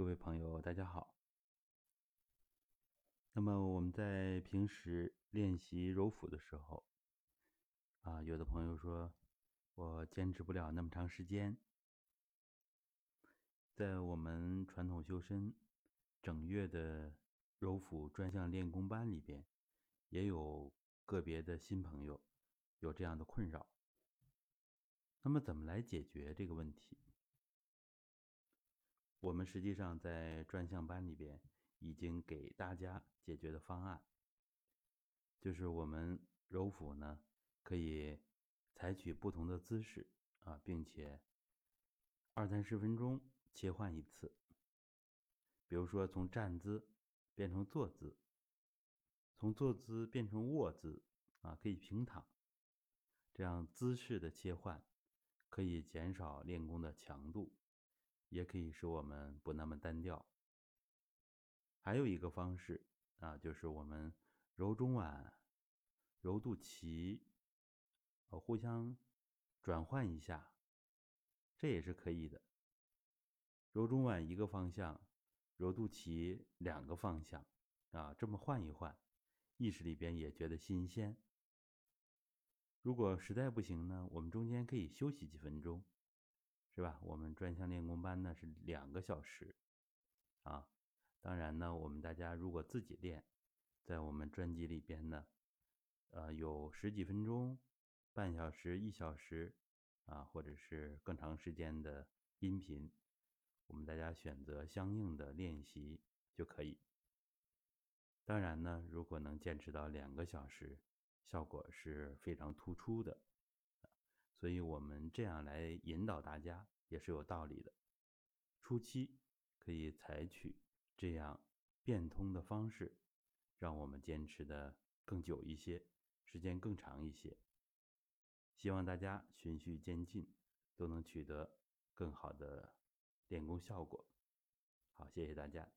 各位朋友，大家好。那么我们在平时练习揉腹的时候，啊，有的朋友说我坚持不了那么长时间。在我们传统修身整月的揉腹专项练功班里边，也有个别的新朋友有这样的困扰。那么怎么来解决这个问题？我们实际上在专项班里边已经给大家解决的方案，就是我们揉腹呢可以采取不同的姿势啊，并且二三十分钟切换一次。比如说从站姿变成坐姿，从坐姿变成卧姿啊，可以平躺，这样姿势的切换可以减少练功的强度。也可以使我们不那么单调。还有一个方式啊，就是我们揉中脘、揉肚脐，呃，互相转换一下，这也是可以的。揉中脘一个方向，揉肚脐两个方向，啊，这么换一换，意识里边也觉得新鲜。如果实在不行呢，我们中间可以休息几分钟。是吧？我们专项练功班呢是两个小时，啊，当然呢，我们大家如果自己练，在我们专辑里边呢，呃，有十几分钟、半小时、一小时，啊，或者是更长时间的音频，我们大家选择相应的练习就可以。当然呢，如果能坚持到两个小时，效果是非常突出的。所以我们这样来引导大家也是有道理的。初期可以采取这样变通的方式，让我们坚持的更久一些，时间更长一些。希望大家循序渐进，都能取得更好的练功效果。好，谢谢大家。